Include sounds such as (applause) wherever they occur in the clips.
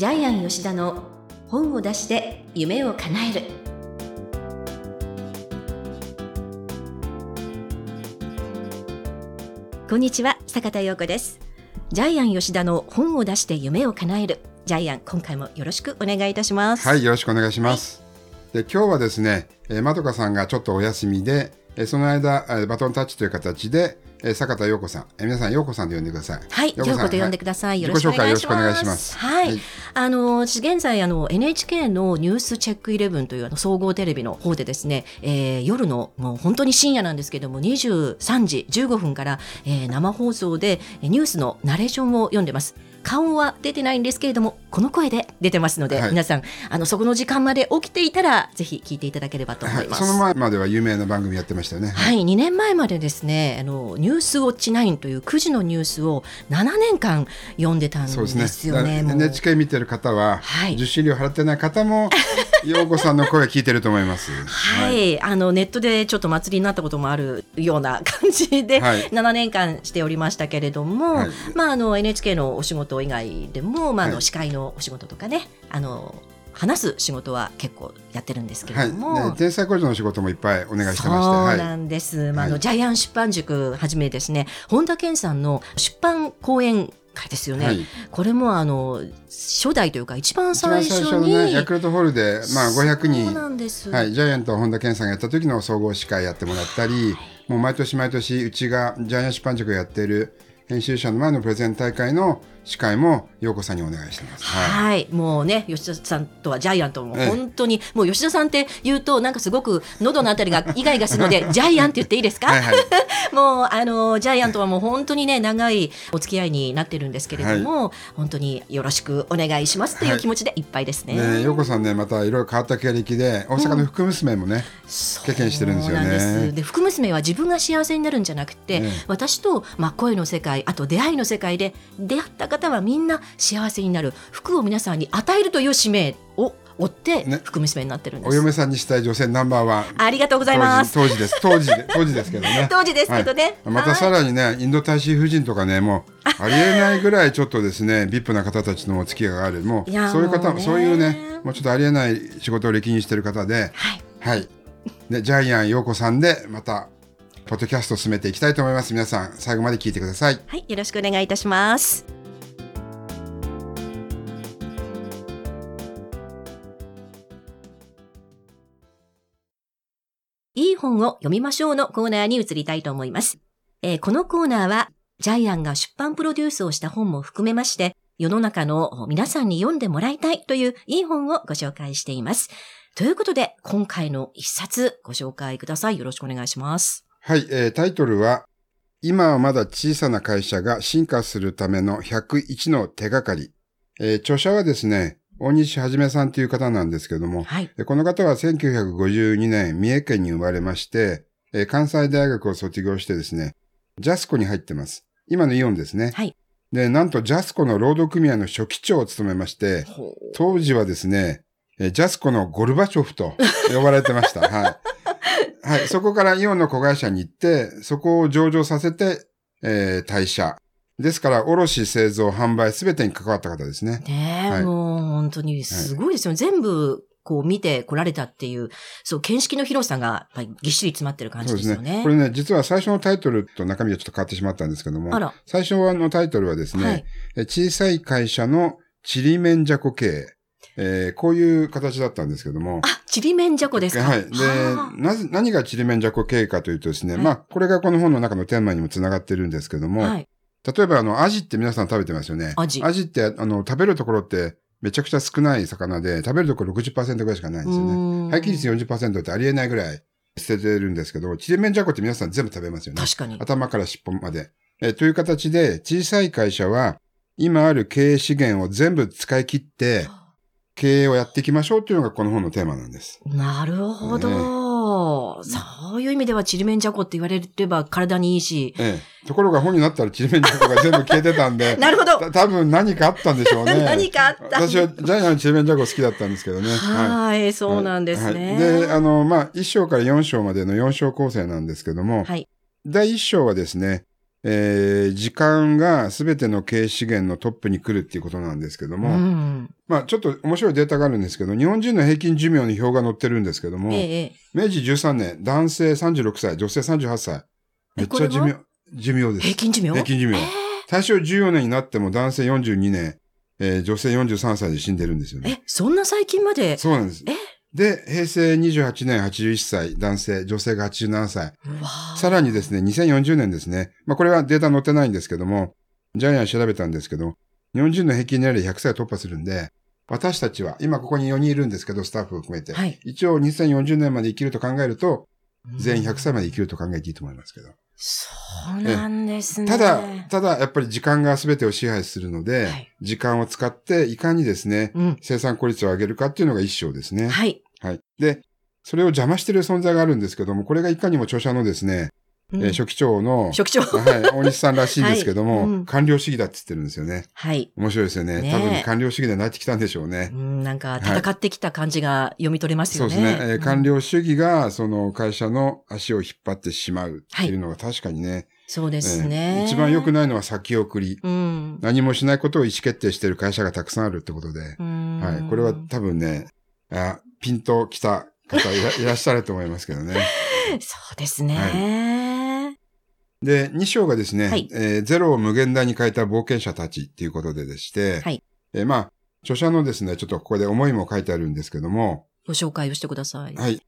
ジャイアン吉田の本を出して夢を叶える。こんにちは坂田陽子です。ジャイアン吉田の本を出して夢を叶える。ジャイアン今回もよろしくお願いいたします。はいよろしくお願いします、はい、で今日はですね、えー、まどかさんがちょっとお休みで、えー、その間、えー、バトンタッチという形でえー、坂田陽子さん、えー、皆さん陽子さんで呼んでください。はい、陽子と呼んでください。よろしくお願いします。はい、はい、あの私現在あの NHK のニュースチェックイレブンというあの総合テレビの方でですね、えー、夜のもう本当に深夜なんですけども23時15分から、えー、生放送でニュースのナレーションを読んでます。顔は出てないんですけれどもこの声で出てますので、はい、皆さんあのそこの時間まで起きていたらぜひ聞いていただければと思います、はい、その前までは有名な番組やってましたよね。はい、はい、2年前までですねあのニュースウォッチ9という9時のニュースを7年間読んでたんですよねね。NHK 見てる方は、はい、受信料払ってない方も (laughs) 陽子さんの声聞いてると思います。はい、はい、あのネットでちょっと祭りになったこともあるような感じで、はい、7年間しておりましたけれども、はい、まああの NHK のお仕事以外でも、まああの司会のお仕事とかね、あの話す仕事は結構やってるんですけれども、はい。ね、天才工場の仕事もいっぱいお願いしてましてそうなんです、まあ、あのジャイアン出版塾はじめですね本田健さんの出版講演会ですよね、はい、これもあの初代というか一番最初に。ね、ヤクルトホールで、まあ、500人はい、ジャイアント本田健さんがやった時の総合司会やってもらったり、はい、もう毎年毎年うちがジャイアン出版塾やってる編集者の前のプレゼン大会の司会も陽子さんにお願いしてます。はい、もうね吉田さんとはジャイアントも本当に、ええ、もう吉田さんって言うとなんかすごく喉のあたりがイガイガするのでジャイアンって言っていいですか？はいはい、(laughs) もうあのジャイアントはもう本当にね長いお付き合いになってるんですけれども、はい、本当によろしくお願いしますという気持ちでいっぱいですね。はい、ね陽子さんねまたいろいろ変わった経歴で大阪の福娘もね、うん、経験してるんですよね。で福娘は自分が幸せになるんじゃなくて、私とまあ声の世界あと出会いの世界で出会った方はみんな幸せになる。服を皆さんに与えるという使命を追って福娘になってるんです、ね、お嫁さんにしたい女性ナンバーワン。ありがとうございます。当時です。当時当時ですけどね。(laughs) 当時ですけどね、はい、またさらにねインド大使夫人とかねもうありえないぐらいちょっとですねビップな方たちのお付き合いがある。もうそういう方そういうねもうちょっとありえない仕事を歴任してる方ではい、はい、でジャイアン陽子さんでまたポッドキャストを進めていきたいと思います皆さん最後まで聞いてくださいはいよろしくお願いいたしますいい本を読みましょうのコーナーに移りたいと思います。えー、このコーナーは、ジャイアンが出版プロデュースをした本も含めまして、世の中の皆さんに読んでもらいたいといういい本をご紹介しています。ということで、今回の一冊ご紹介ください。よろしくお願いします。はい、えー、タイトルは、今はまだ小さな会社が進化するための101の手がかり。えー、著者はですね、大西はじめさんという方なんですけども、はい、この方は1952年、三重県に生まれまして、関西大学を卒業してですね、ジャスコに入ってます。今のイオンですね。はい。で、なんとジャスコの労働組合の初期長を務めまして、当時はですね、ジャスコのゴルバチョフと呼ばれてました。はい。はい。そこからイオンの子会社に行って、そこを上場させて、えー、退社。ですから、卸、製造、販売、すべてに関わった方ですね。ねえ、はい、もう本当にすごいですよね。はい、全部、こう見てこられたっていう、そう、見識の広さが、やっぱりぎっしり詰まってる感じですよね。そうですね。これね、実は最初のタイトルと中身はちょっと変わってしまったんですけども、最初のタイトルはですね、はい、小さい会社のちりめんじゃこ経営。えー、こういう形だったんですけども。あ、ちりめんじゃこですか？はい。で、なぜ、何がちりめんじゃこ経営かというとですね、はい、まあ、これがこの本の中のテーマにもつながってるんですけども、はい、例えば、あの、アジって皆さん食べてますよね。アジ。アジって、あの、食べるところってめちゃくちゃ少ない魚で、食べるところ60%ぐらいしかないんですよね。廃棄率40%ってありえないぐらい捨ててるんですけど、ちりめんじゃこって皆さん全部食べますよね。確かに。頭から尻尾まで。えという形で、小さい会社は、今ある経営資源を全部使い切って、経営をやっていきましょうというのがこの本のテーマなんです。なるほど。ねそういう意味ではちりめんじゃこって言われれば体にいいし。ええ。ところが本になったらちりめんじゃこが全部消えてたんで。(laughs) なるほど。多分何かあったんでしょうね。(laughs) 何かあった。私はジャイアンちりめんじゃこ好きだったんですけどね。はい、そうなんですね。はい、で、あの、まあ、1章から4章までの4章構成なんですけども、はい。第1章はですね、えー、時間がすべての経営資源のトップに来るっていうことなんですけども、うん、まあちょっと面白いデータがあるんですけど、日本人の平均寿命に表が載ってるんですけども、ええ、明治13年、男性36歳、女性38歳。めっちゃ寿命、寿命です。平均寿命？平均寿命。大正14年になっても男性42年、えー、女性43歳で死んでるんですよね。え、そんな最近まで？そうなんです。えで、平成28年81歳、男性、女性が87歳。さらにですね、2040年ですね。まあこれはデータ載ってないんですけども、ジャイアン調べたんですけど、日本人の平均年齢100歳突破するんで、私たちは、今ここに4人いるんですけど、スタッフを含めて。はい、一応2040年まで生きると考えると、全員100歳まで生きると考えていいと思いますけど。そうなんですね。ただ、ただ、やっぱり時間が全てを支配するので、はい、時間を使っていかにですね、うん、生産効率を上げるかっていうのが一章ですね。はい。はい。で、それを邪魔している存在があるんですけども、これがいかにも著者のですね、うん、えー、書記長の、書記長。はい、大西さんらしいんですけども、(laughs) はいうん、官僚主義だって言ってるんですよね。はい。面白いですよね。ね多分官僚主義でなってきたんでしょうね。うん、なんか戦ってきた感じが読み取れますよね。はい、そうですね、えー、官僚主義が、その会社の足を引っ張ってしまうっていうのが確かにね、はいそうですね、えー、一番良くないのは先送り、うん。何もしないことを意思決定している会社がたくさんあるってことで。はい。これは多分ね、あピンときた方 (laughs) いらっしゃると思いますけどね。そうですね。はい、で、2章がですね、はい、えー、ゼロを無限大に変えた冒険者たちっていうことででして、はい、えー、まあ、著者のですね、ちょっとここで思いも書いてあるんですけども、ご紹介をしてください。はい。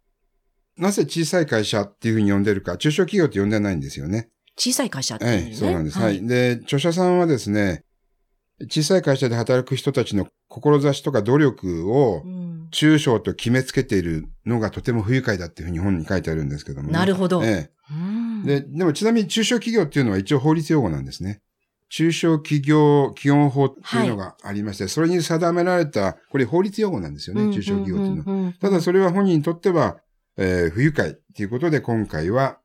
なぜ小さい会社っていうふうに呼んでるか、中小企業って呼んでないんですよね。小さい会社っていう、ね、はい、そうなんです。はい。で、著者さんはですね、小さい会社で働く人たちの志とか努力を中小と決めつけているのがとても不愉快だっていうふうに本に書いてあるんですけども、ね、なるほど。ええ。で、でもちなみに中小企業っていうのは一応法律用語なんですね。中小企業基本法っていうのがありまして、はい、それに定められた、これ法律用語なんですよね、中小企業っていうのは。ただそれは本人にとっては、えー、不愉快っていうことで今回は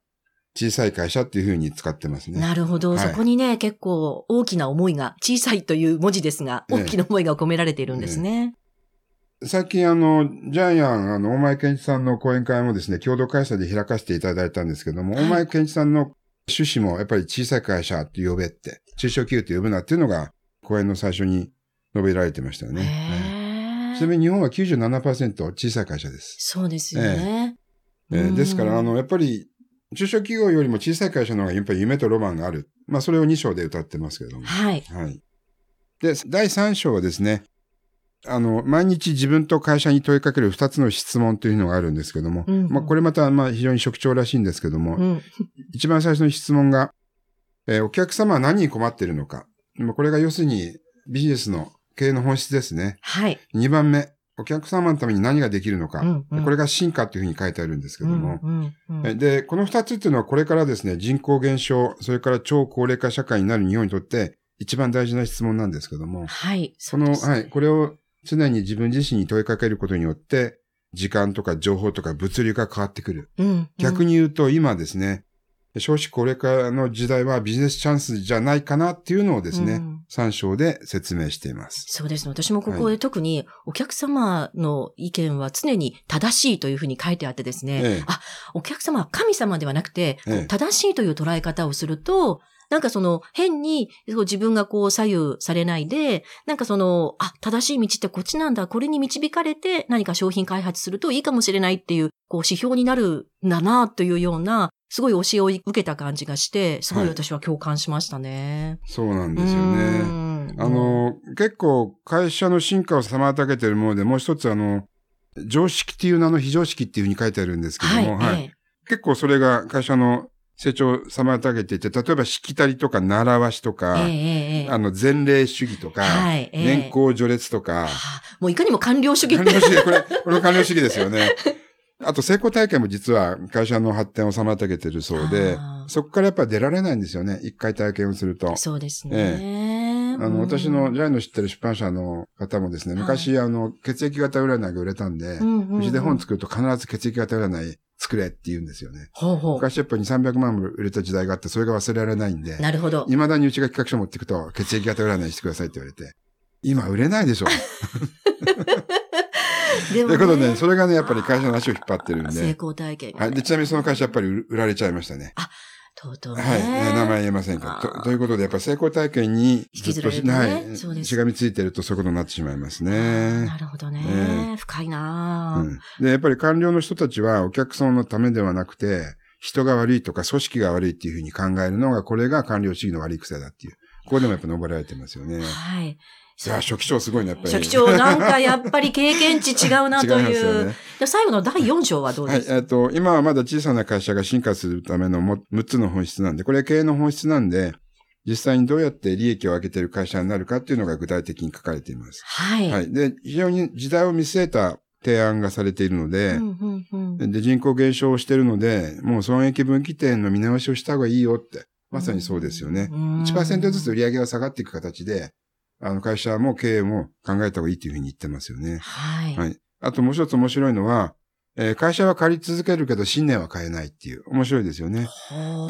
小さい会社っていうふうに使ってますね。なるほど。はい、そこにね、結構大きな思いが、小さいという文字ですが、大きな思いが込められているんですね。ね最近あの、ジャイアン、あの、大前健一さんの講演会もですね、共同開催で開かせていただいたんですけども、はい、大前健一さんの趣旨もやっぱり小さい会社って呼べって、中小企業って呼ぶなっていうのが、講演の最初に述べられてましたよね。はい、ちなみに日本は97%小さい会社です。そうですよね。えー、えー、ですから、あの、やっぱり中小企業よりも小さい会社の方がやっぱり夢とロマンがある。まあ、それを2章で歌ってますけども。はい。はい。で、第3章はですね、あの、毎日自分と会社に問いかける2つの質問というのがあるんですけども、うんうん、まあ、これまた、まあ、非常に職長らしいんですけども、うん、一番最初の質問が、えー、お客様は何に困っているのか。まあ、これが要するにビジネスの経営の本質ですね。はい。2番目、お客様のために何ができるのか、うんうん、これが進化というふうに書いてあるんですけども、うんうんうん、で、この二つっていうのはこれからですね、人口減少、それから超高齢化社会になる日本にとって一番大事な質問なんですけども、はい。その、はい、これを常に自分自身に問いかけることによって、時間とか情報とか物流が変わってくる。うんうん、逆に言うと今ですね、少子高齢化の時代はビジネスチャンスじゃないかなっていうのをですね、うん、3章で説明しています。そうですね。私もここで特にお客様の意見は常に正しいというふうに書いてあってですね、ええ、あ、お客様は神様ではなくて、え、正しいという捉え方をすると、なんかその変に自分がこう左右されないで、なんかその、あ、正しい道ってこっちなんだ、これに導かれて何か商品開発するといいかもしれないっていう、こう指標になるんだなというような、すごい教えを受けた感じがして、すごい私は共感しましたね。はい、そうなんですよね。あの、結構会社の進化を妨げているもので、もう一つあの、常識っていう名の非常識っていうふうに書いてあるんですけども、はい。はい、結構それが会社の成長を妨げていて、例えばしきたりとか習わしとか、えー、あの前例主義とか、はいえー、年功序列とか、もういかにも官僚主義。官僚主義、これ、これ官僚主義ですよね。あと成功体験も実は会社の発展を妨げてるそうで、そこからやっぱり出られないんですよね。一回体験をすると。そうですね。ええ、あの、私のジャイの知ってる出版社の方もですね、昔、あの、血液型占いが売れたんで、うちで本作ると必ず血液型占い作れって言うんですよね。ほうほう昔やっぱり2、300万も売れた時代があって、それが忘れられないんで。なるほど。未だにうちが企画書持っていくと、血液型占いしてくださいって言われて。今売れないでしょ。(laughs) でも、ね、ということで、それがね、やっぱり会社の足を引っ張ってるんで。成功体験、はい。で、ちなみにその会社やっぱり売られちゃいましたね。あ、とうとうね。はい。名前言えませんか？と。ということで、やっぱり成功体験にずっとし、ね、はい。しがみついてるとそういうことになってしまいますね。なるほどね。えー、深いな、うん、で、やっぱり官僚の人たちはお客様のためではなくて、人が悪いとか組織が悪いっていうふうに考えるのが、これが官僚主義の悪い癖だっていう。ここでもやっぱ述べられてますよね。はい。いや、初期長すごいね、やっぱり。初期長、なんかやっぱり経験値違うなという。(laughs) ね、最後の第4章はどうです？か、はい、えっと、今はまだ小さな会社が進化するためのも6つの本質なんで、これは経営の本質なんで、実際にどうやって利益を上げている会社になるかっていうのが具体的に書かれています。はい。はい。で、非常に時代を見据えた提案がされているので、うんうんうん、で人口減少しているので、もう損益分岐点の見直しをした方がいいよって。まさにそうですよね。1%ずつ売り上げが下がっていく形で、あの会社も経営も考えた方がいいというふうに言ってますよね。はい。はい。あともう一つ面白いのは、えー、会社は借り続けるけど信念は変えないっていう。面白いですよね。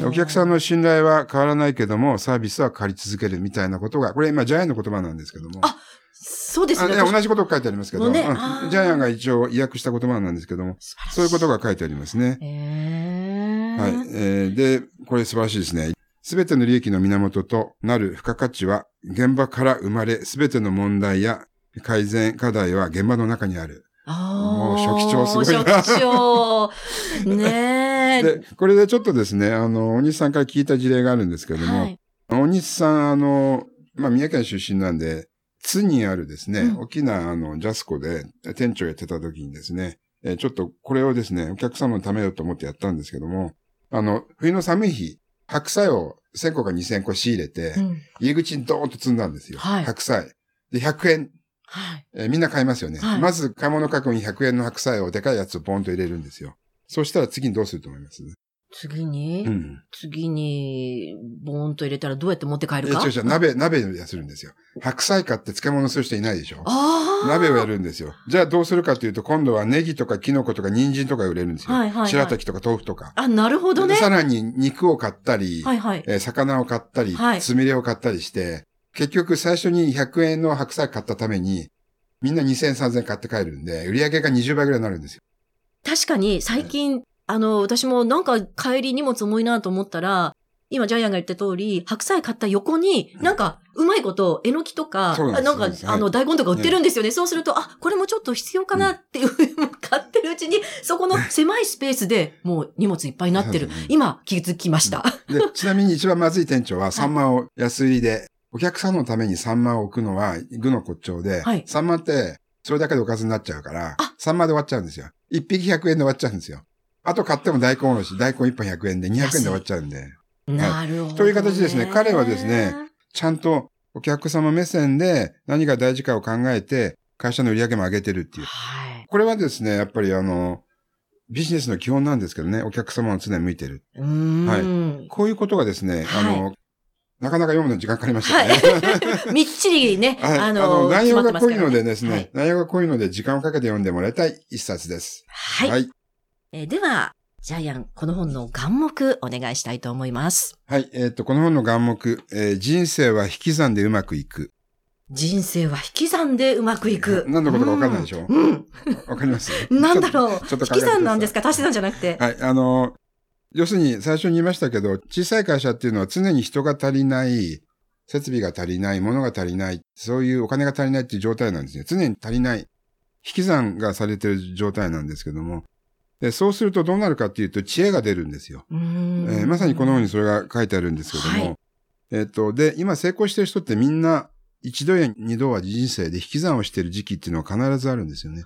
お客さんの信頼は変わらないけども、サービスは借り続けるみたいなことが、これ今ジャイアンの言葉なんですけども。あ、そうですね。同じことが書いてありますけど、ね、ジャイアンが一応意訳した言葉なんですけども、そういうことが書いてありますね。はい。えー、で、これ素晴らしいですね。すべての利益の源となる付加価値は現場から生まれ、すべての問題や改善課題は現場の中にある。もう初期長すごいな。初期長。ねえ。(laughs) で、これでちょっとですね、あの、お西さんから聞いた事例があるんですけれども、はい、お西さん、あの、まあ、宮県出身なんで、津にあるですね、うん、大きなあの、ジャスコで店長やってた時にですね、えちょっとこれをですね、お客様のためよと思ってやったんですけども、あの、冬の寒い日、白菜を1000個か2000個仕入れて、うん、入り口にドーンと積んだんですよ。はい、白菜。で、100円。はい、えー、みんな買いますよね。はい、まず買い物かごに100円の白菜をでかいやつをポンと入れるんですよ。そしたら次にどうすると思います？次に、うん、次に、ボーンと入れたらどうやって持って帰るか？え、違う違う、鍋、鍋をするんですよ。白菜買って漬物する人いないでしょ？鍋をやるんですよ。じゃあどうするかというと、今度はネギとかキノコとか人参とか売れるんですよ。はいはい、はい、白滝とか豆腐とか。あ、なるほどね。さらに肉を買ったり、はいはいえー、魚を買ったり、はい、つみれを買ったりして、結局最初に100円の白菜買ったために、みんな2000、3000買って帰るんで、売り上げが20倍ぐらいになるんですよ。確かに最近あの、私もなんか帰り荷物重いなと思ったら、今ジャイアンが言った通り、白菜買った横に、なんか、うまいこと、えのきとか、なんなんか、あの、大根とか売ってるんですよね。そうすると、あ、これもちょっと必要かなっていう、買ってるうちに、そこの狭いスペースでもう荷物いっぱいになってる。今、気づきました。で、ちなみに一番まずい店長は、サンマを安売りで、お客さんのためにサンマを置くのは、具の骨頂で、サンマって、それだけでおかずになっちゃうから、サンマで終わっちゃうんですよ。一匹100円で終わっちゃうんですよ。あと買っても大根おろし、大根1本100円で200円で終わっちゃうんで。なるほど、ね、という形ですね。彼はですね、ちゃんとお客様目線で何が大事かを考えて、会社の売り上げも上げてるっていう。はい、これはですね、やっぱりあの、ビジネスの基本なんですけどね、お客様を常に向いてる。はい。こういうことがですね、あの、はい、なかなか読むの時間かかりましたね。はい、(laughs) みっちりね、はい、あの、内容が濃いのでですね、はい、内容が濃いので時間をかけて読んでもらいたい一冊です。はい。はいえー、では、ジャイアン、この本の願目お願いしたいと思います。はい、えっ、ー、と、この本の願目、えー、人生は引き算でうまくいく。人生は引き算でうまくいく。何のことかわかんないでしょ？うん。わ、かります？(laughs) なんだろう？ちょっと引き算なんですか？足し算じゃなくて。はい、あの、要するに最初に言いましたけど、小さい会社っていうのは常に人が足りない、設備が足りない、物が足りない、そういうお金が足りないっていう状態なんですね。常に足りない。引き算がされてる状態なんですけども、で、そうするとどうなるかっていうと、知恵が出るんですよ。えー、まさにこの本にそれが書いてあるんですけども、はい、えっ、と、で、今成功してる人ってみんな、一度や二度は人生で引き算をしてる時期っていうのは必ずあるんですよね。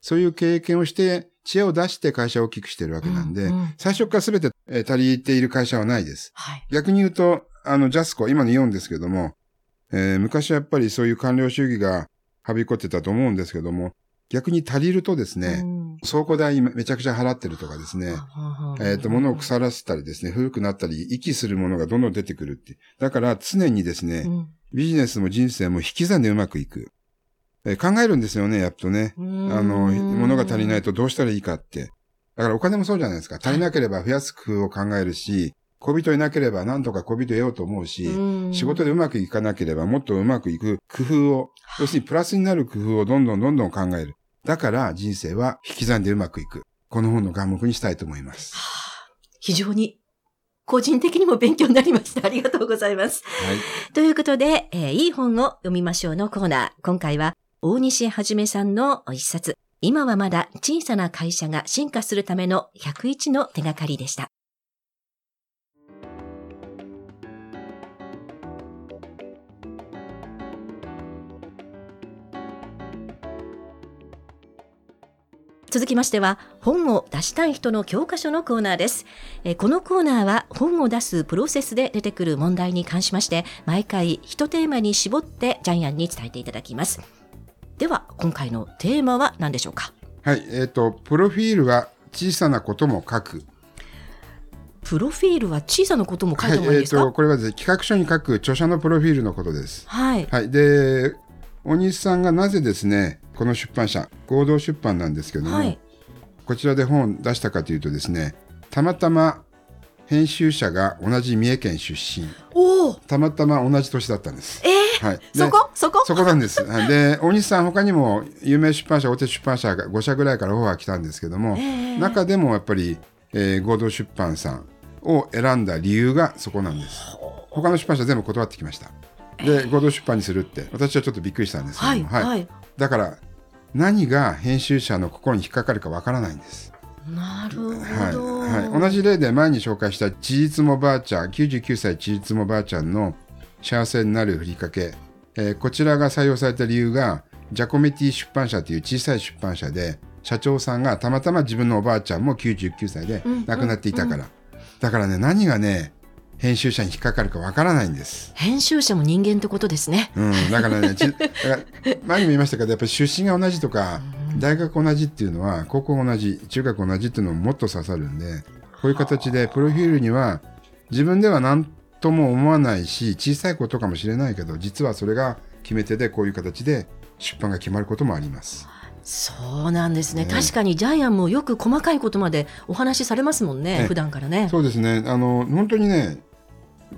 そういう経験をして、知恵を出して会社を大きくしてるわけなんで、うんうん、最初から全て、え足りている会社はないです。はい、逆に言うと、あの、ジャスコ、今のイオンですけども、えー、昔はやっぱりそういう官僚主義がはびこってたと思うんですけども、逆に足りるとですね、うん、倉庫代めちゃくちゃ払ってるとかですね、えっ、と、物を腐らせたりですね、古くなったり、息するものがどんどん出てくるって。だから常にですね、うん、ビジネスも人生も引き算でうまくいく。えー、考えるんですよね、やっとね。あの、物が足りないとどうしたらいいかって。だからお金もそうじゃないですか。足りなければ増やす工夫を考えるし、恋人いなければ何とか恋人得ようと思うし、仕事でうまくいかなければもっとうまくいく工夫を、要するにプラスになる工夫をどんどんどんどん考える。だから人生は引き算でうまくいく。この本の願目にしたいと思います。はあ、非常に個人的にも勉強になりました。ありがとうございます。はい、ということで、えー、いい本を読みましょうのコーナー。今回は、大西はじめさんの一冊。今はまだ小さな会社が進化するための101の手がかりでした。続きましては本を出したい人の教科書のコーナーです。えこのコーナーは本を出すプロセスで出てくる問題に関しまして毎回一テーマに絞ってジャイアンに伝えていただきます。では今回のテーマは何でしょうか？はい、えっ、ー、とプロフィールは小さなことも書く。プロフィールは小さなことも書いてもいいですか、はい、えー、とこれはね企画書に書く著者のプロフィールのことです。はい。はい、で大西さんがなぜですねこの出版社合同出版なんですけども、はい、こちらで本を出したかというとですねたまたま編集者が同じ三重県出身。たまたま同じ年だったんです。えー、はい、そこ？そこ？そこなんです。で大西さん他にも有名出版社大手出版社が5社ぐらいからオファー来たんですけども、えー、中でもやっぱり、えー、合同出版さんを選んだ理由がそこなんです。他の出版社全部断ってきました。で合同出版にするって私はちょっとびっくりしたんですけども、はい、はい、だから何が編集者の心に引っかかるかわからないんです。なるほど、はいはい、同じ例で前に紹介した事実もばあちゃん99歳事実もばあちゃんの幸せになるふりかけ、えー、こちらが採用された理由がジャコメティ出版社という小さい出版社で社長さんがたまたま自分のおばあちゃんも99歳で亡くなっていたから、うんうんうん、だからね何がね編集者に引っかかるかわからないんです。編集者も人間ってことですね。うん、だからね、(laughs) 前にも言いましたけど、やっぱり出身が同じとか、大学同じっていうのは、高校同じ、中学同じっていうのももっと刺さるんで、こういう形で、プロフィールには、自分では何とも思わないし、小さいことかもしれないけど、実はそれが決め手で、こういう形で出版が決まることもあります。そうなんですね、ね、確かにジャイアンもよく細かいことまでお話しされますもんね、ね普段からね。そうですねあの本当にね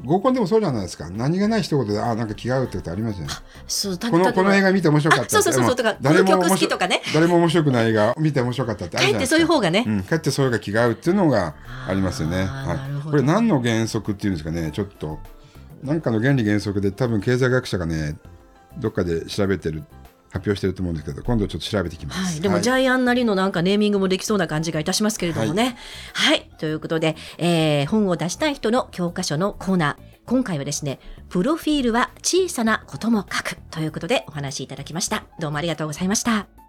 合コンでもそうじゃないですか。何気ない一言であなんか気が合うってことありますよね。そうこのこの映画見て面白かったそうそうそうとか誰も好きとかね。誰も面白くない映画 (laughs) 見て面白かったってあるじゃないですか。そういう方がね、うん、かえってそういうが気が合うっていうのがありますよね。はい、これ何の原則っていうんですかね。ちょっと何かの原理原則で多分経済学者がねどっかで調べてる発表してると思うんですけど今度ちょっと調べてきます、はい、でも、ジャイアンなりのなんかネーミングもできそうな感じがいたしますけれどもね。はい、はい、ということで、えー、本を出したい人の教科書のコーナー。今回はですねプロフィールは小さなことも書くということでお話しいただきました。どうもありがとうございました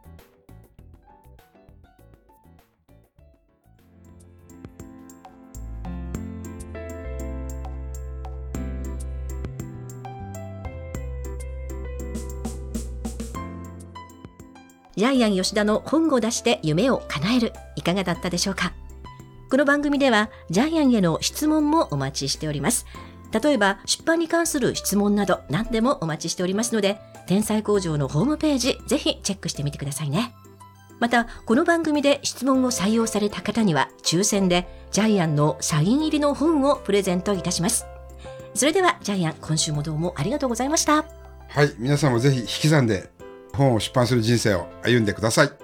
ジャイアン吉田の本を出して夢を叶える。いかがだったでしょうか？この番組ではジャイアンへの質問もお待ちしております。例えば出版に関する質問など何でもお待ちしておりますので天才工場のホームページぜひチェックしてみてくださいね。またこの番組で質問を採用された方には抽選でジャイアンのサイン入りの本をプレゼントいたします。それではジャイアン今週もどうもありがとうございました。はい皆さんもぜひ引き算で本を出版する人生を歩んでください。